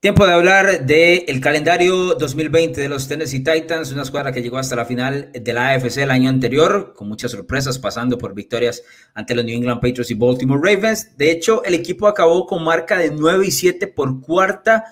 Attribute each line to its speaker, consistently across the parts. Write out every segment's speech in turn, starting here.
Speaker 1: Tiempo de hablar del calendario 2020 de los Tennessee Titans, una escuadra que llegó hasta la final de la AFC el año anterior, con muchas sorpresas, pasando por victorias ante los New England Patriots y Baltimore Ravens. De hecho, el equipo acabó con marca de 9 y 7 por cuarta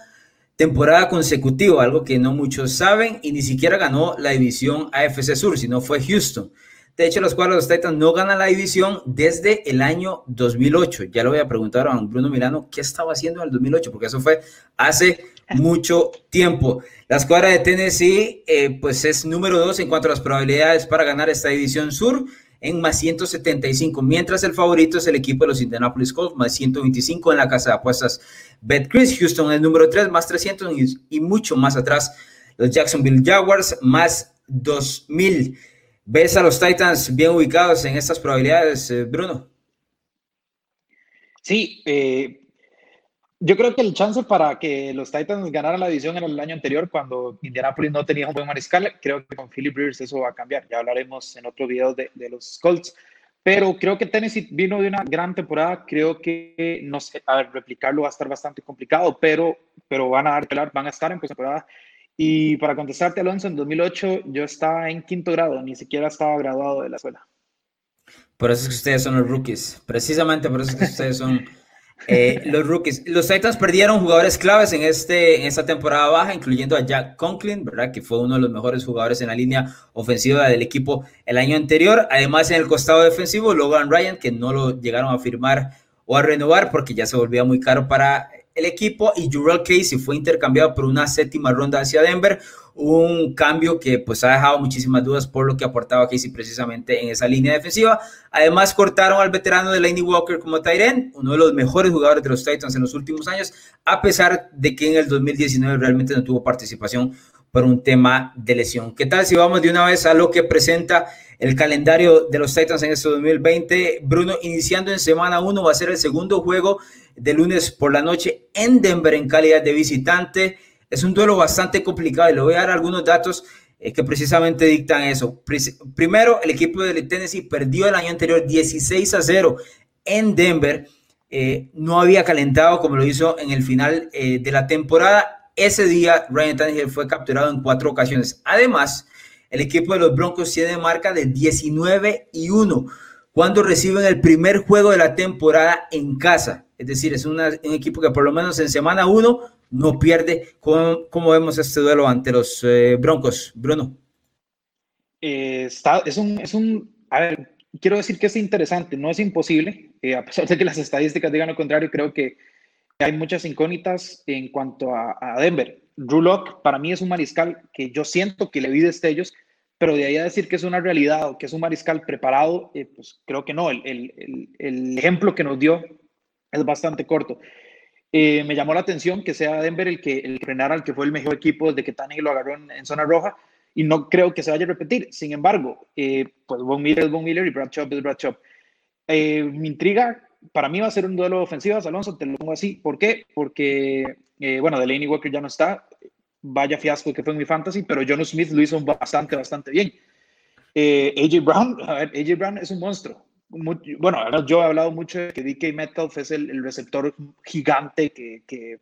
Speaker 1: temporada consecutiva, algo que no muchos saben, y ni siquiera ganó la división AFC Sur, sino fue Houston. De hecho, los cuadros de los Titans no ganan la división desde el año 2008. Ya lo voy a preguntar a Bruno Milano qué estaba haciendo en el 2008, porque eso fue hace mucho tiempo. La escuadra de Tennessee, eh, pues es número dos en cuanto a las probabilidades para ganar esta división sur en más 175, mientras el favorito es el equipo de los Indianapolis Colts, más 125 en la casa de apuestas BetCris. Houston es número 3, más 300 y, y mucho más atrás los Jacksonville Jaguars, más 2000. ¿Ves a los Titans bien ubicados en estas probabilidades, eh, Bruno?
Speaker 2: Sí, eh, yo creo que el chance para que los Titans ganaran la división era el año anterior, cuando Indianapolis no tenía un buen mariscal. Creo que con Philip Rivers eso va a cambiar. Ya hablaremos en otro video de, los Colts. Pero creo que Tennessee vino de una gran temporada. Creo que, no sé, a ver, replicarlo va a estar bastante complicado, pero, pero van a dar, van a estar en temporada y para contestarte, Alonso, en 2008 yo estaba en quinto grado, ni siquiera estaba graduado de la escuela.
Speaker 1: Por eso es que ustedes son los rookies, precisamente por eso es que ustedes son eh, los rookies. Los Titans perdieron jugadores claves en, este, en esta temporada baja, incluyendo a Jack Conklin, ¿verdad? que fue uno de los mejores jugadores en la línea ofensiva del equipo el año anterior. Además, en el costado defensivo, Logan Ryan, que no lo llegaron a firmar o a renovar porque ya se volvía muy caro para el equipo y Jurel Casey fue intercambiado por una séptima ronda hacia Denver, un cambio que pues ha dejado muchísimas dudas por lo que aportaba Casey precisamente en esa línea defensiva. Además cortaron al veterano de Laney Walker como Tyren, uno de los mejores jugadores de los Titans en los últimos años, a pesar de que en el 2019 realmente no tuvo participación por un tema de lesión. ¿Qué tal si vamos de una vez a lo que presenta el calendario de los Titans en este 2020? Bruno, iniciando en semana 1 va a ser el segundo juego de lunes por la noche en Denver en calidad de visitante. Es un duelo bastante complicado y le voy a dar algunos datos eh, que precisamente dictan eso. Primero, el equipo de Tennessee perdió el año anterior 16 a 0 en Denver. Eh, no había calentado como lo hizo en el final eh, de la temporada. Ese día Ryan Tannehill fue capturado en cuatro ocasiones. Además, el equipo de los Broncos tiene marca de 19 y 1 cuando reciben el primer juego de la temporada en casa. Es decir, es un equipo que por lo menos en semana uno no pierde. ¿Cómo, vemos este duelo ante los eh, Broncos, Bruno?
Speaker 2: Eh, es, un, es un, quiero decir que es interesante, no es imposible, eh, a pesar de que las estadísticas digan lo contrario, creo que hay muchas incógnitas en cuanto a, Denver. Rulock para mí es un mariscal que yo siento que le vi destellos, pero de ahí a decir que es una realidad o que es un mariscal preparado, pues creo que no. El, ejemplo que nos dio es bastante corto. Eh, me llamó la atención que sea Denver el que, el frenara al que fue el mejor equipo desde que Tannehill lo agarró en, zona roja y no creo que se vaya a repetir. Sin embargo, eh, pues Von Miller es Von y Brad Chop es Brad Chop. Eh, mi intriga, para mí va a ser un duelo ofensivo, Alonso, te lo pongo así. ¿Por qué? Porque, bueno, Delaney Walker ya no está. Vaya fiasco que fue en mi fantasy, pero John Smith lo hizo bastante, bastante bien. AJ Brown, AJ Brown es un monstruo bueno, yo he hablado mucho de que DK Metcalf es el, receptor gigante que,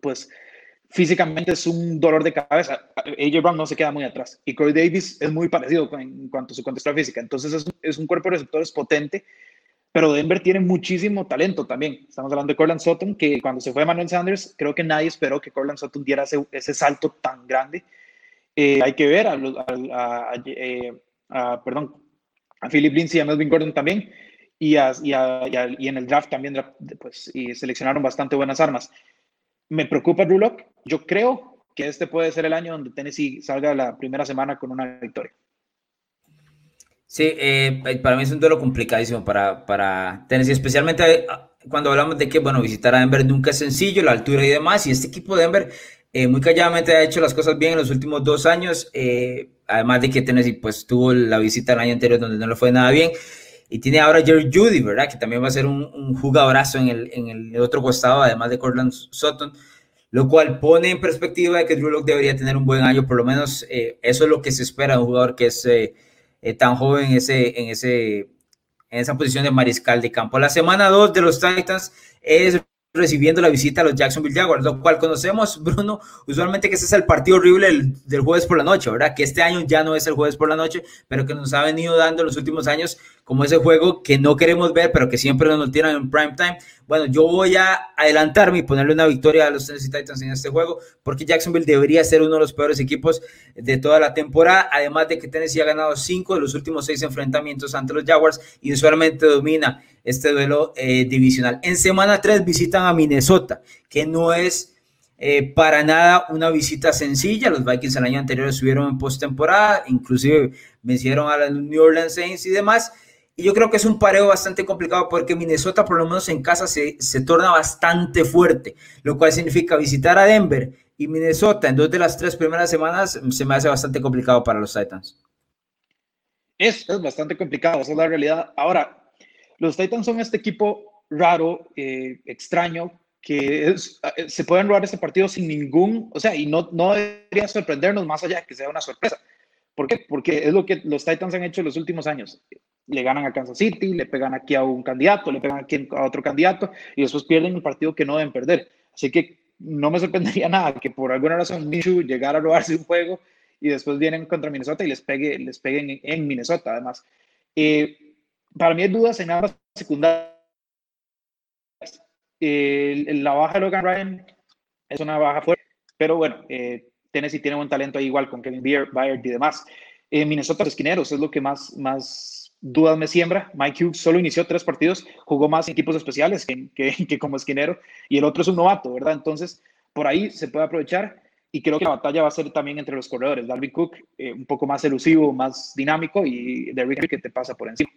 Speaker 2: pues, físicamente es un dolor de cabeza. AJ Brown no se queda muy atrás. Y Corey Davis es muy parecido en cuanto a su contextura física. Entonces, es, un cuerpo de receptores potente, pero Denver tiene muchísimo talento también. Estamos hablando de Corland Sutton, que cuando se fue Manuel Sanders, creo que nadie esperó que Corland Sutton diera ese, salto tan grande. Eh, hay que ver a, a, a, eh, a perdón, a Philip Lindsay a Melvin Gordon también. Y, y, en el draft también pues, y seleccionaron bastante buenas armas. Me preocupa Rulock. Yo creo que este puede ser el año donde Tennessee salga la primera semana con una victoria.
Speaker 1: Sí, eh, para mí es un duelo complicadísimo para, para Tennessee, especialmente eh, cuando hablamos de que, bueno, visitar a Denver nunca es sencillo, la altura y demás, y este equipo de Denver eh, muy calladamente ha hecho las cosas bien en los últimos dos años, eh, además de que Tennessee pues tuvo la visita el año anterior donde no le fue nada bien, y tiene ahora Jerry Judy, ¿verdad? Que también va a ser un, jugadorazo en el, en el, otro costado, además de Cortland Sutton, lo cual pone en perspectiva de que Drew Locke debería tener un buen año, por lo menos eh, eso es lo que se espera de un jugador que es tan joven en, ese, en, ese, en esa posición de mariscal de campo. La semana 2 de los Titans es recibiendo la visita a los Jacksonville Jaguars, lo cual conocemos, Bruno, usualmente que ese es el partido horrible del, jueves por la noche, ¿verdad? Que este año ya no es el jueves por la noche, pero que nos ha venido dando en los últimos años como ese juego que no queremos ver, pero que siempre nos tiran en prime time. Bueno, yo voy a adelantarme y ponerle una victoria a los Tennessee Titans en este juego, porque Jacksonville debería ser uno de los peores equipos de toda la temporada, además de que Tennessee ha ganado cinco de los últimos seis enfrentamientos ante los Jaguars y usualmente domina este duelo eh, divisional. En semana 3 visitan a Minnesota, que no es eh, para nada una visita sencilla. Los Vikings el año anterior estuvieron en postemporada, inclusive vencieron a los New Orleans Saints y demás. Y yo creo que es un pareo bastante complicado porque Minnesota, por lo menos en casa, se, se torna bastante fuerte, lo cual significa visitar a Denver y Minnesota en dos de las tres primeras semanas se me hace bastante complicado para los Titans.
Speaker 2: Es, es bastante complicado, esa es la realidad. Ahora, los Titans son este equipo raro, eh, extraño, que eh, se pueden robar este partido sin ningún, o sea, y no, no debería sorprendernos más allá de que sea una sorpresa. ¿Por qué? Porque es lo que los Titans han hecho en los últimos años le ganan a Kansas City, le pegan aquí a un candidato, le pegan aquí a otro candidato y después pierden un partido que no deben perder. Así que no me sorprendería nada que por alguna razón Minshew llegara a robarse un juego y después vienen contra Minnesota y les, pegue, les peguen en, Minnesota, además. Eh, para mí hay dudas en ambas secundarias. la baja de Logan Ryan es una baja fuerte, pero bueno, eh, Tennessee tiene buen talento ahí igual con Kevin Byard y demás. Eh, Minnesota, los esquineros, es lo que más, más dudas me siembra. Mike Hughes solo inició tres partidos, jugó más equipos especiales que, que, como esquinero y el otro es un novato, ¿verdad? Entonces, por ahí se puede aprovechar y creo que la batalla va a ser también entre los corredores. Dalvin Cook, eh, un poco más elusivo, más dinámico y Derrick Henry que te pasa por encima.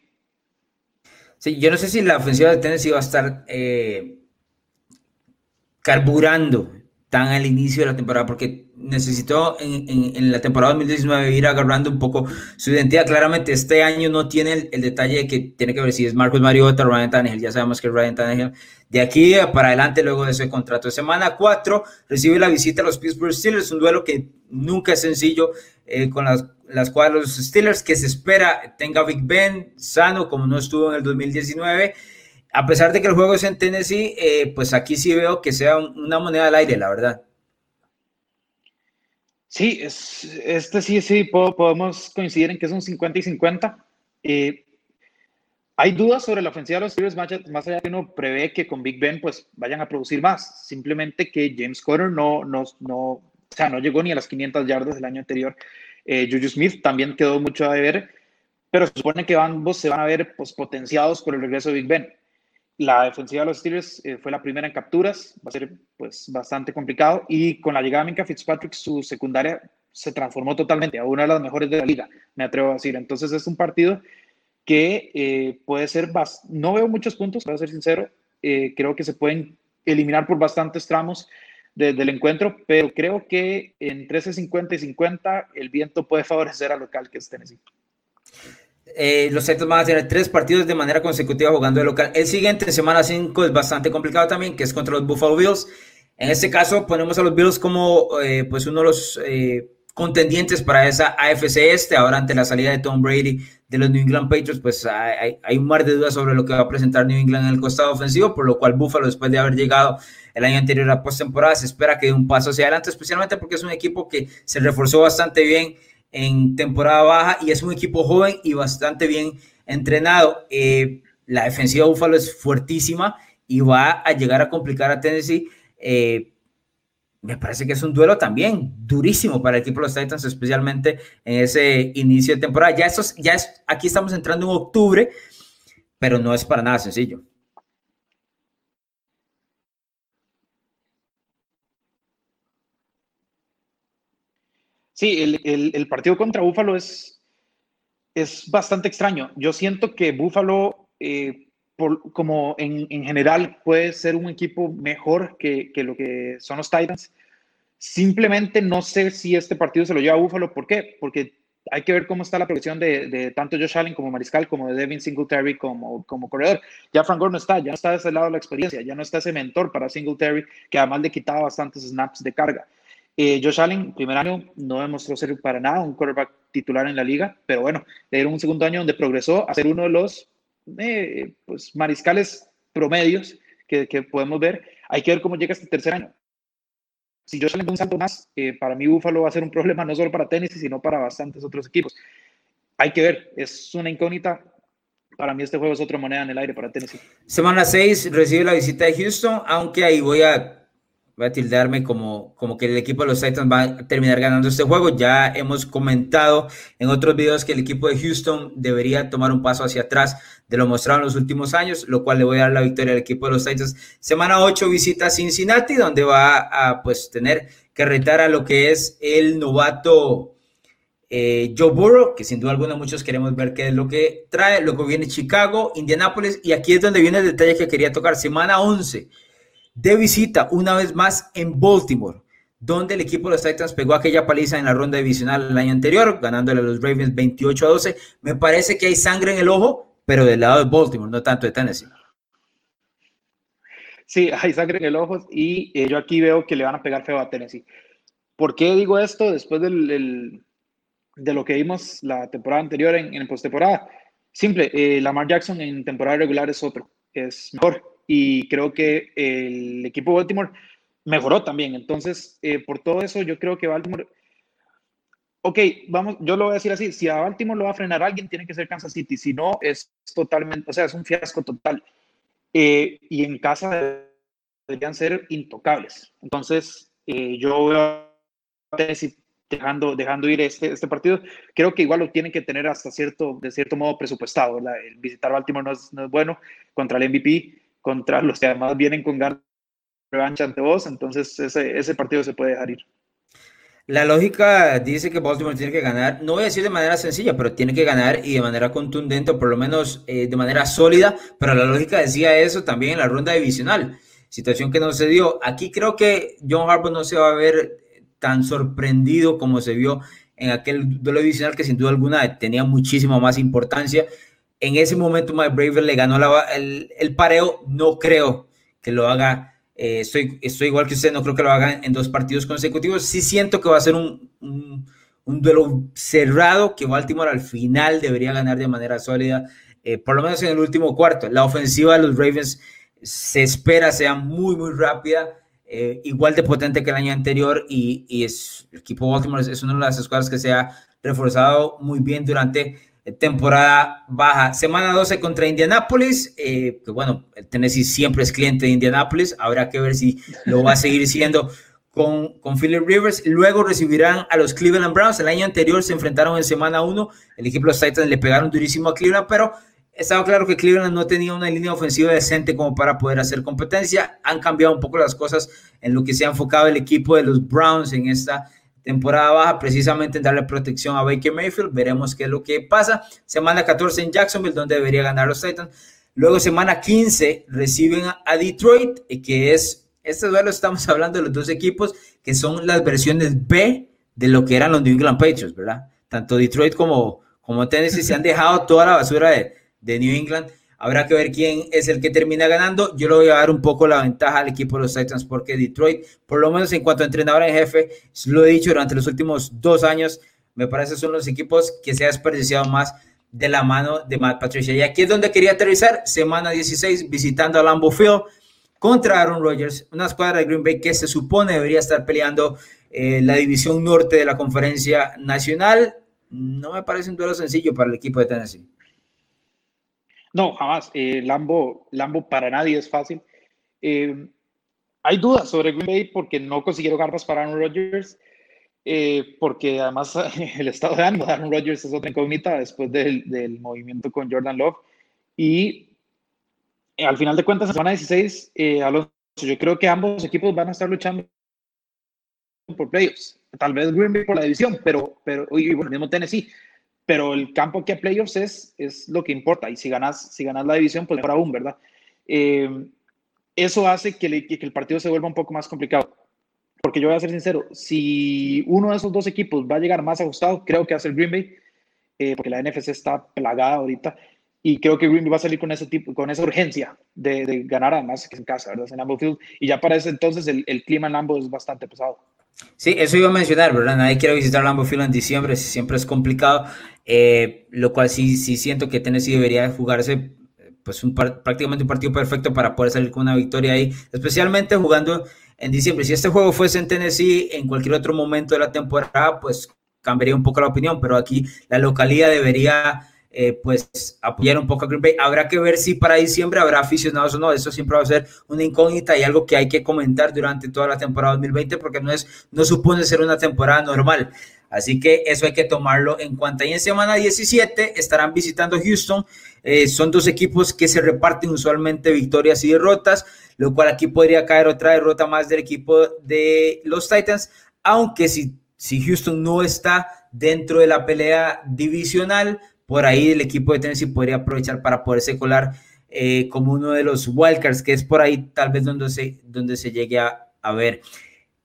Speaker 1: Sí, yo no sé si la ofensiva de Tennessee va a estar eh, carburando tan al inicio de la temporada, porque necesitó en, la temporada 2019 ir agarrando un poco su identidad. Claramente este año no tiene el, detalle de que tiene que ver si es Marcos Mariota o Ryan Tannehill. Ya sabemos que Ryan Tannehill de aquí para adelante, luego de ese contrato. Semana 4 recibe la visita a los Pittsburgh Steelers, un duelo que nunca es sencillo eh, con las, las cuadras de los Steelers, que se espera tenga Big Ben sano como no estuvo en el 2019 a pesar de que el juego es en Tennessee, eh, pues aquí sí veo que sea una moneda al aire, la verdad.
Speaker 2: Sí, es, este sí, sí, podemos coincidir en que es un 50 y 50. Eh, hay dudas sobre la ofensiva de los Steelers, más, allá de uno prevé que con Big Ben pues vayan a producir más. Simplemente que James Conner no, no, o sea, no llegó ni a las 500 yardas del año anterior. Eh, Juju Smith también quedó mucho a deber, pero se supone que ambos se van a ver pues, potenciados por el regreso de Big Ben. La defensiva de los Steelers eh, fue la primera en capturas, va a ser pues bastante complicado y con la llegada de Minka Fitzpatrick su secundaria se transformó totalmente a una de las mejores de la liga, me atrevo a decir. Entonces es un partido que eh, puede ser, no veo muchos puntos, para ser sincero, eh, creo que se pueden eliminar por bastantes tramos del encuentro, pero creo que en 13.50 y 50 el viento puede favorecer al local que es Tennessee.
Speaker 1: Eh, los Titans van a tener tres partidos de manera consecutiva jugando de local. El siguiente, en semana 5, es bastante complicado también, que es contra los Buffalo Bills. En este caso, ponemos a los Bills como eh, pues uno de los eh, contendientes para esa AFC Este. Ahora, ante la salida de Tom Brady de los New England Patriots, pues hay, un mar de dudas sobre lo que va a presentar New England en el costado ofensivo, por lo cual Buffalo, después de haber llegado el año anterior a postemporada, se espera que dé un paso hacia adelante, especialmente porque es un equipo que se reforzó bastante bien en temporada baja y es un equipo joven y bastante bien entrenado. Eh, la defensiva de Buffalo es fuertísima y va a llegar a complicar a Tennessee. Eh, me parece que es un duelo también durísimo para el equipo de los Titans, especialmente en ese inicio de temporada. Ya, ya es, aquí estamos entrando en octubre, pero no es para nada sencillo.
Speaker 2: Sí, el, partido contra Búfalo es, es bastante extraño. Yo siento que Búfalo, eh, como en, general, puede ser un equipo mejor que, lo que son los Titans. Simplemente no sé si este partido se lo lleva a Búfalo. ¿Por qué? Porque hay que ver cómo está la progresión de, tanto Josh Allen como Mariscal, como de Devin Singletary como, como corredor. Ya Frank Gore no está, ya no está de ese lado de la experiencia, ya no está ese mentor para Singletary, que además le quitaba bastantes snaps de carga. Eh, Josh Allen, primer año, no demostró ser para nada un quarterback titular en la liga, pero bueno, le dieron un segundo año donde progresó a ser uno de los eh, pues, mariscales promedios que, podemos ver. hay que ver cómo llega este tercer año. Si yo salgo un salto más, eh, para mí Buffalo va a ser un problema no solo para tenis, sino para bastantes otros equipos. Hay que ver, es una incógnita. Para mí este juego es otra moneda en el aire para Tennessee.
Speaker 1: Semana 6 recibe la visita de Houston, aunque ahí voy a voy a tildarme como, como que el equipo de los Titans va a terminar ganando este juego. Ya hemos comentado en otros videos que el equipo de Houston debería tomar un paso hacia atrás de lo mostrado en los últimos años, lo cual le voy a dar la victoria al equipo de los Titans. Semana 8 visita Cincinnati, donde va a pues tener que retar a lo que es el novato eh, Joe Burrow, que sin duda alguna muchos queremos ver qué es lo que trae. Luego viene Chicago, Indianapolis, y aquí es donde viene el detalle que quería tocar. Semana 11 de visita una vez más en Baltimore, donde el equipo de los Titans pegó aquella paliza en la ronda divisional el año anterior, ganándole a los Ravens 28 a 12. Me parece que hay sangre en el ojo, pero del lado de Baltimore, no tanto de Tennessee.
Speaker 2: Sí, hay sangre en el ojo y eh, yo aquí veo que le van a pegar feo a Tennessee. ¿Por qué digo esto después del, de lo que vimos la temporada anterior en, en postemporada? Simple, eh, Lamar Jackson en temporada regular es otro, es mejor y creo que el equipo de Baltimore mejoró también. Entonces, eh, por todo eso, yo creo que Baltimore, ok, vamos, yo lo voy a decir así, si a Baltimore lo va a frenar alguien, tiene que ser Kansas City, si no, es totalmente, o sea, es un fiasco total. Eh, y en casa deberían ser intocables. Entonces, eh, yo voy a dejando, dejando ir este, este partido, creo que igual lo tienen que tener hasta cierto, de cierto modo presupuestado. El visitar Baltimore no es, no es bueno contra el MVP contra los que además vienen con ganas de revancha ante vos, entonces ese, ese partido se puede dejar ir.
Speaker 1: La lógica dice que Baltimore tiene que ganar, no voy a decir de manera sencilla, pero tiene que ganar y de manera contundente, o por lo menos eh, de manera sólida, pero la lógica decía eso también en la ronda divisional, situación que no se dio. Aquí creo que John Harbaugh no se va a ver tan sorprendido como se vio en aquel duelo divisional que sin duda alguna tenía muchísima más importancia en ese momento Mike Braver le ganó el, el, pareo. No creo que lo haga. Eh, estoy, igual que usted, no creo que lo haga en dos partidos consecutivos. Sí siento que va a ser un, duelo cerrado que Baltimore al final debería ganar de manera sólida, eh, por lo menos en el último cuarto. La ofensiva de los Ravens se espera sea muy, muy rápida. Eh, igual de potente que el año anterior y, y es, el equipo Baltimore es, es, una de las escuadras que se ha reforzado muy bien durante temporada baja. Semana 12 contra Indianapolis, eh, que bueno, el Tennessee siempre es cliente de Indianapolis, habrá que ver si lo va a seguir siendo con, con Philip Rivers. Luego recibirán a los Cleveland Browns. El año anterior se enfrentaron en semana 1, el equipo de los Titans le pegaron durísimo a Cleveland, pero estaba claro que Cleveland no tenía una línea ofensiva decente como para poder hacer competencia. Han cambiado un poco las cosas en lo que se ha enfocado el equipo de los Browns en esta temporada baja, precisamente en darle protección a Baker Mayfield. Veremos qué es lo que pasa. Semana 14 en Jacksonville, donde debería ganar los Titans. Luego, semana 15, reciben a Detroit, que es, este duelo estamos hablando de los dos equipos que son las versiones B de lo que eran los New England Patriots, ¿verdad? Tanto Detroit como, como Tennessee se han dejado toda la basura de, de New England. Habrá que ver quién es el que termina ganando. Yo le voy a dar un poco la ventaja al equipo de los Titans porque Detroit, por lo menos en cuanto a entrenador en jefe, lo he dicho durante los últimos dos años, me parece son los equipos que se ha desperdiciado más de la mano de Matt Patricia. Y aquí es donde quería aterrizar, semana 16, visitando a Lambeau Field contra Aaron Rodgers, una escuadra de Green Bay que se supone debería estar peleando eh, la división norte de la conferencia nacional. No me parece un duelo sencillo para el equipo de Tennessee.
Speaker 2: No, jamás. Eh, Lambo, Lambo para nadie es fácil. Eh, hay dudas sobre Green Bay porque no consiguieron armas para Aaron Rodgers, eh, porque además el estado de ánimo de Aaron Rodgers es otra incógnita después del, del movimiento con Jordan Love. Y al final de cuentas, en semana 16, Alonso, yo creo que ambos equipos van a estar luchando por playoffs. Tal vez Green Bay por la división, pero, pero y bueno, mismo Tennessee pero el campo que a playoffs es, es lo que importa. Y si ganas, si ganas la división, pues mejor aún, ¿verdad? Eh, eso hace que, el partido se vuelva un poco más complicado. Porque yo voy a ser sincero, si uno de esos dos equipos va a llegar más ajustado, creo que a ser Green Bay, eh, porque la NFC está plagada ahorita. Y creo que Green Bay va a salir con ese tipo, con esa urgencia de, de ganar además que en casa, ¿verdad? En Lambeau Field. Y ya para ese entonces el, el clima en Lambeau es bastante pesado.
Speaker 1: Sí, eso iba a mencionar, ¿verdad? Nadie quiere visitar Lambeau Field en diciembre, siempre es complicado, eh, lo cual sí, sí siento que Tennessee debería jugarse pues un prácticamente un partido perfecto para poder salir con una victoria ahí, especialmente jugando en diciembre. Si este juego fuese en Tennessee en cualquier otro momento de la temporada, pues cambiaría un poco la opinión, pero aquí la localidad debería eh, pues apoyar un poco a Green Bay. Habrá que ver si para diciembre habrá aficionados o no. Eso siempre va a ser una incógnita y algo que hay que comentar durante toda la temporada 2020 porque no, es, no supone ser una temporada normal. Así que eso hay que tomarlo en cuenta. Y en semana 17 estarán visitando Houston. Eh, son dos equipos que se reparten usualmente victorias y derrotas, lo cual aquí podría caer otra derrota más del equipo de los Titans, aunque si, si Houston no está dentro de la pelea divisional, por ahí el equipo de Tennessee podría aprovechar para poderse colar eh, como uno de los wildcards, que es por ahí tal vez donde se, donde se llegue a, a ver.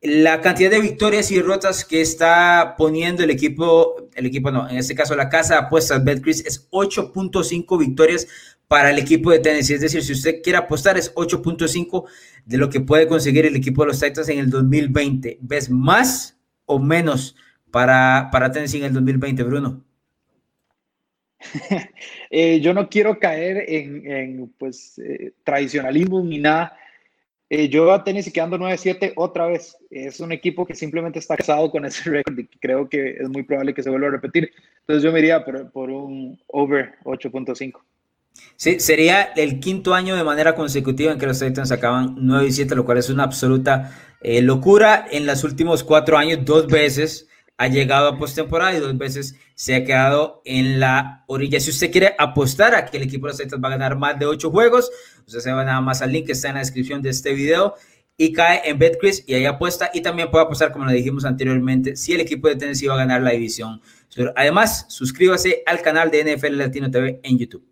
Speaker 1: La cantidad de victorias y derrotas que está poniendo el equipo, el equipo no, en este caso la casa de apuestas Betcris es 8.5 victorias para el equipo de Tennessee. Es decir, si usted quiere apostar es 8.5 de lo que puede conseguir el equipo de los Titans en el 2020. ¿Ves más o menos para, para Tennessee en el 2020, Bruno?
Speaker 2: Eh, yo no quiero caer en, pues, eh, tradicionalismo ni nada. Eh, yo a Tennessee quedando 9-7 otra vez. Es un equipo que simplemente está casado con ese récord y creo que es muy probable que se vuelva a repetir. Entonces yo me iría por, por un over 8.5.
Speaker 1: Sí, sería el quinto año de manera consecutiva en que los Titans acaban 9 7, lo cual es una absoluta locura. En los últimos cuatro años, dos veces ha llegado a postemporada y dos veces se ha quedado en la orilla. Si usted quiere apostar a que el equipo de los Titans va a ganar más de ocho juegos, usted se va nada más al link que está en la descripción de este video y cae en BetCris y ahí apuesta y también puede apostar, como le dijimos anteriormente, si el equipo de Tennessee va a ganar la división. Además, suscríbase al canal de NFL Latino TV en YouTube.